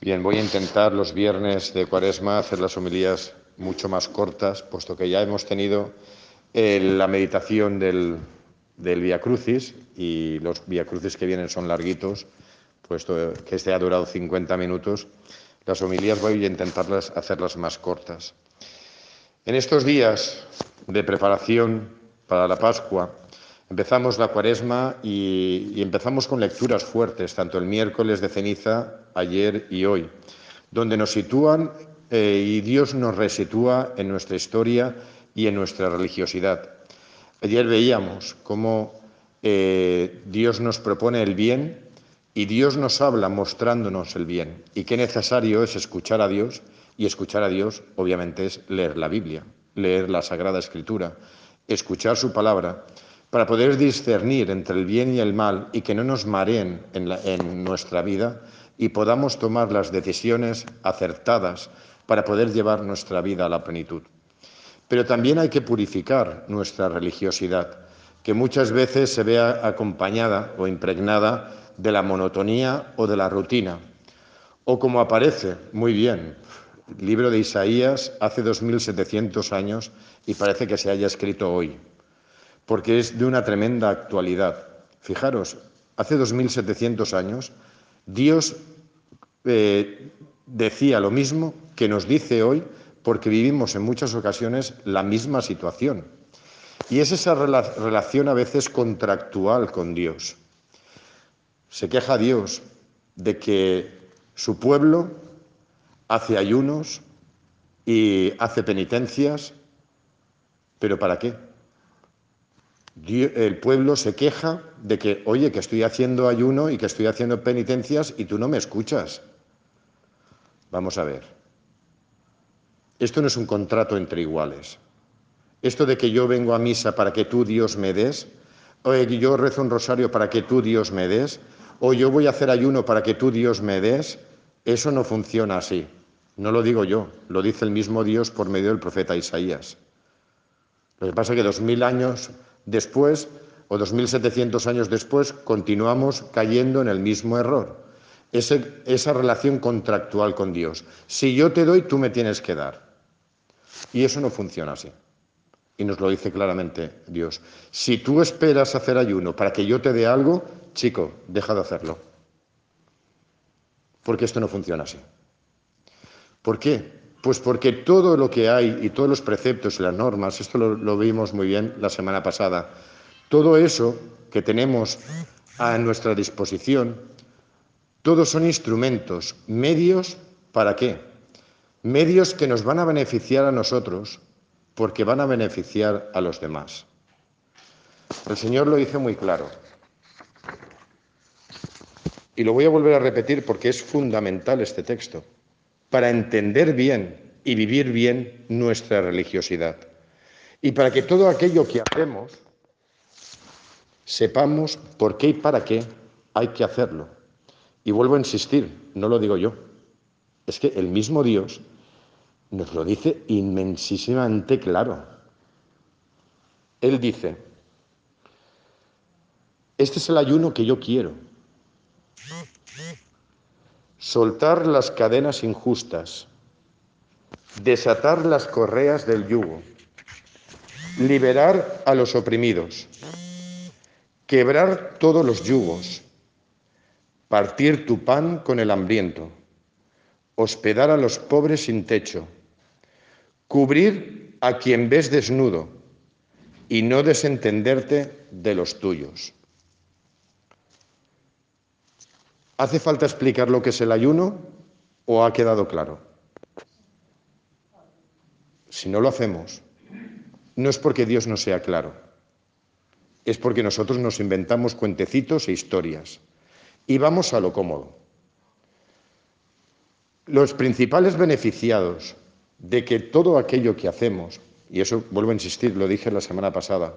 Bien, voy a intentar los viernes de Cuaresma hacer las homilías mucho más cortas, puesto que ya hemos tenido eh, la meditación del, del Via Crucis y los Via Crucis que vienen son larguitos, puesto que este ha durado 50 minutos. Las homilías voy a intentarlas hacerlas más cortas. En estos días de preparación para la Pascua, empezamos la Cuaresma y, empezamos con lecturas fuertes, tanto el miércoles de ceniza ayer y hoy, donde nos sitúan eh, y Dios nos resitúa en nuestra historia y en nuestra religiosidad. Ayer veíamos cómo eh, Dios nos propone el bien y Dios nos habla mostrándonos el bien y qué necesario es escuchar a Dios y escuchar a Dios obviamente es leer la Biblia, leer la Sagrada Escritura, escuchar su palabra para poder discernir entre el bien y el mal y que no nos mareen en, nuestra vida y podamos tomar las decisiones acertadas para poder llevar nuestra vida a la plenitud. Pero también hay que purificar nuestra religiosidad, que muchas veces se vea acompañada o impregnada de la monotonía o de la rutina. O como aparece muy bien, el libro de Isaías hace 2700 años y parece que se haya escrito hoy, porque es de una tremenda actualidad. Fijaros, hace 2700 años Dios eh, decía lo mismo que nos dice hoy porque vivimos en muchas ocasiones la misma situación. Y es esa rela relación a veces contractual con Dios. Se queja Dios de que su pueblo hace ayunos y hace penitencias, pero ¿para qué? El pueblo se queja de que, oye, que estoy haciendo ayuno y que estoy haciendo penitencias y tú no me escuchas. Vamos a ver. Esto no es un contrato entre iguales. Esto de que yo vengo a misa para que tú, Dios, me des, o yo rezo un rosario para que tú, Dios, me des, o yo voy a hacer ayuno para que tú, Dios, me des, eso no funciona así. No lo digo yo, lo dice el mismo Dios por medio del profeta Isaías. Lo que pasa es que dos mil años Después, o 2.700 años después, continuamos cayendo en el mismo error. Esa relación contractual con Dios. Si yo te doy, tú me tienes que dar. Y eso no funciona así. Y nos lo dice claramente Dios. Si tú esperas hacer ayuno para que yo te dé algo, chico, deja de hacerlo. Porque esto no funciona así. ¿Por qué? Pues porque todo lo que hay y todos los preceptos y las normas, esto lo, vimos muy bien la semana pasada, todo eso que tenemos a nuestra disposición, todos son instrumentos, medios, ¿para qué? Medios que nos van a beneficiar a nosotros porque van a beneficiar a los demás. El Señor lo dice muy claro. Y lo voy a volver a repetir porque es fundamental este texto para entender bien y vivir bien nuestra religiosidad. Y para que todo aquello que hacemos sepamos por qué y para qué hay que hacerlo. Y vuelvo a insistir, no lo digo yo, es que el mismo Dios nos lo dice inmensísimamente claro. Él dice, este es el ayuno que yo quiero soltar las cadenas injustas, desatar las correas del yugo, liberar a los oprimidos, quebrar todos los yugos, partir tu pan con el hambriento, hospedar a los pobres sin techo, cubrir a quien ves desnudo y no desentenderte de los tuyos. ¿Hace falta explicar lo que es el ayuno o ha quedado claro? Si no lo hacemos, no es porque Dios no sea claro, es porque nosotros nos inventamos cuentecitos e historias y vamos a lo cómodo. Los principales beneficiados de que todo aquello que hacemos, y eso vuelvo a insistir, lo dije la semana pasada,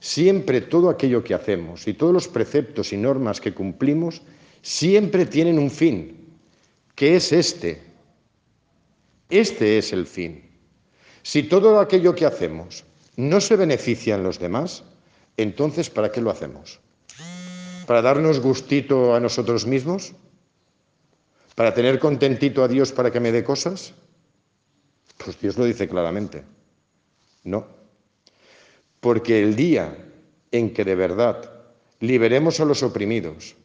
siempre todo aquello que hacemos y todos los preceptos y normas que cumplimos siempre tienen un fin, que es este. Este es el fin. Si todo aquello que hacemos no se beneficia en los demás, entonces ¿para qué lo hacemos? ¿Para darnos gustito a nosotros mismos? ¿Para tener contentito a Dios para que me dé cosas? Pues Dios lo dice claramente. No. Porque el día en que de verdad liberemos a los oprimidos,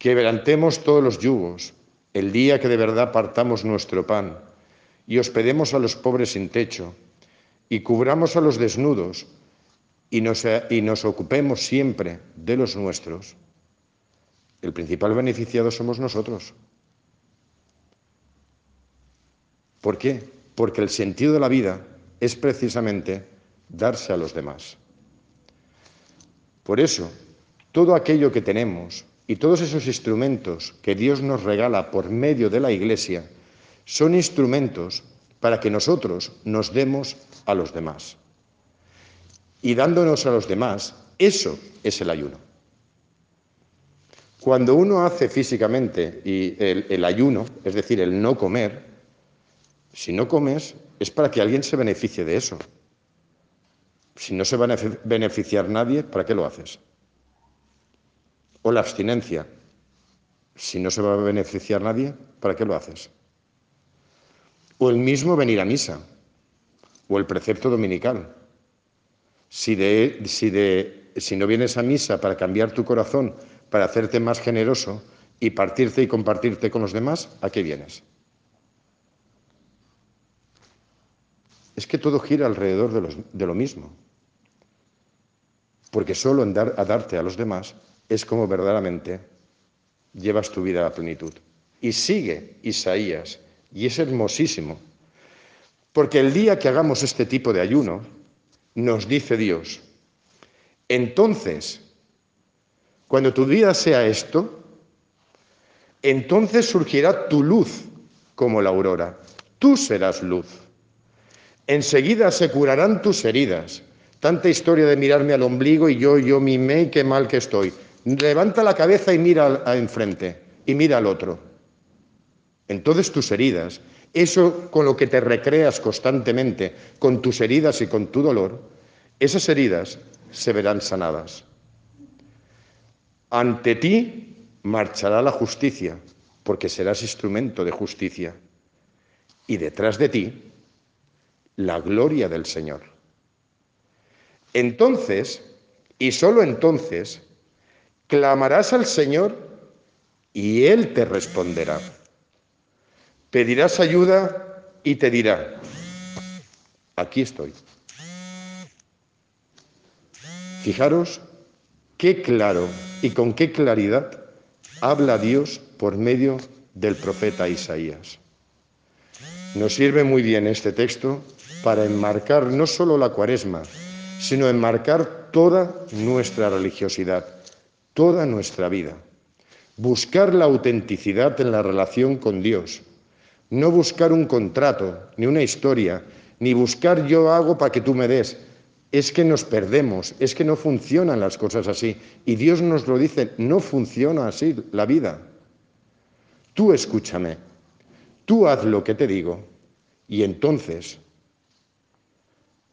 quebrantemos todos los yugos, el día que de verdad partamos nuestro pan y hospedemos a los pobres sin techo y cubramos a los desnudos y nos, y nos ocupemos siempre de los nuestros, el principal beneficiado somos nosotros. ¿Por qué? Porque el sentido de la vida es precisamente darse a los demás. Por eso, todo aquello que tenemos y todos esos instrumentos que Dios nos regala por medio de la Iglesia son instrumentos para que nosotros nos demos a los demás. Y dándonos a los demás, eso es el ayuno. Cuando uno hace físicamente y el, ayuno, es decir, el no comer, si no comes es para que alguien se beneficie de eso. Si no se va a beneficiar nadie, ¿para qué lo haces? O la abstinencia. Si no se va a beneficiar nadie, ¿para qué lo haces? O el mismo venir a misa. O el precepto dominical. Si, de, si, de, si no vienes a misa para cambiar tu corazón para hacerte más generoso y partirte y compartirte con los demás, ¿a qué vienes? Es que todo gira alrededor de, lo mismo. Porque solo en dar, a darte a los demás es como verdaderamente llevas tu vida a la plenitud. Y sigue Isaías, y es hermosísimo, porque el día que hagamos este tipo de ayuno, nos dice Dios, entonces cuando tu vida sea esto, entonces surgirá tu luz como la aurora. Tú serás luz. Enseguida se curarán tus heridas. Tanta historia de mirarme al ombligo y yo, yo mimé y qué mal que estoy. Levanta la cabeza y mira enfrente y mira al otro. Entonces tus heridas, eso con lo que te recreas constantemente, con tus heridas y con tu dolor, esas heridas se verán sanadas. Ante ti marchará la justicia, porque serás instrumento de justicia. Y detrás de ti, la gloria del Señor. Entonces, y sólo entonces, clamarás al Señor y Él te responderá. Pedirás ayuda y te dirá, aquí estoy. Fijaros qué claro y con qué claridad habla Dios por medio del profeta Isaías. Nos sirve muy bien este texto para enmarcar no solo la cuaresma, sino enmarcar toda nuestra religiosidad, toda nuestra vida. Buscar la autenticidad en la relación con Dios, no buscar un contrato, ni una historia, ni buscar yo hago para que tú me des, es que nos perdemos, es que no funcionan las cosas así. Y Dios nos lo dice, no funciona así la vida. Tú escúchame, tú haz lo que te digo y entonces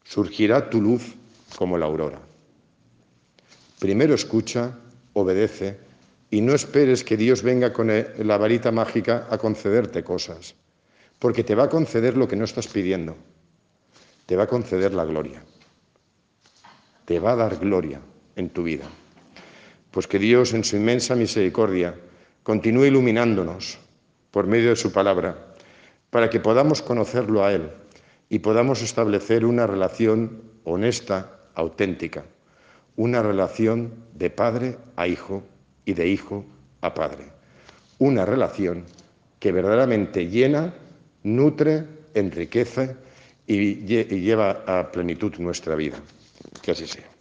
surgirá tu luz como la aurora. Primero escucha, obedece y no esperes que Dios venga con la varita mágica a concederte cosas, porque te va a conceder lo que no estás pidiendo, te va a conceder la gloria. Te va a dar gloria en tu vida. Pues que Dios en su inmensa misericordia continúe iluminándonos por medio de su palabra, para que podamos conocerlo a Él y podamos establecer una relación honesta, auténtica, una relación de padre a hijo y de hijo a padre, una relación que verdaderamente llena, nutre, enriquece y lleva a plenitud nuestra vida. Que así sea.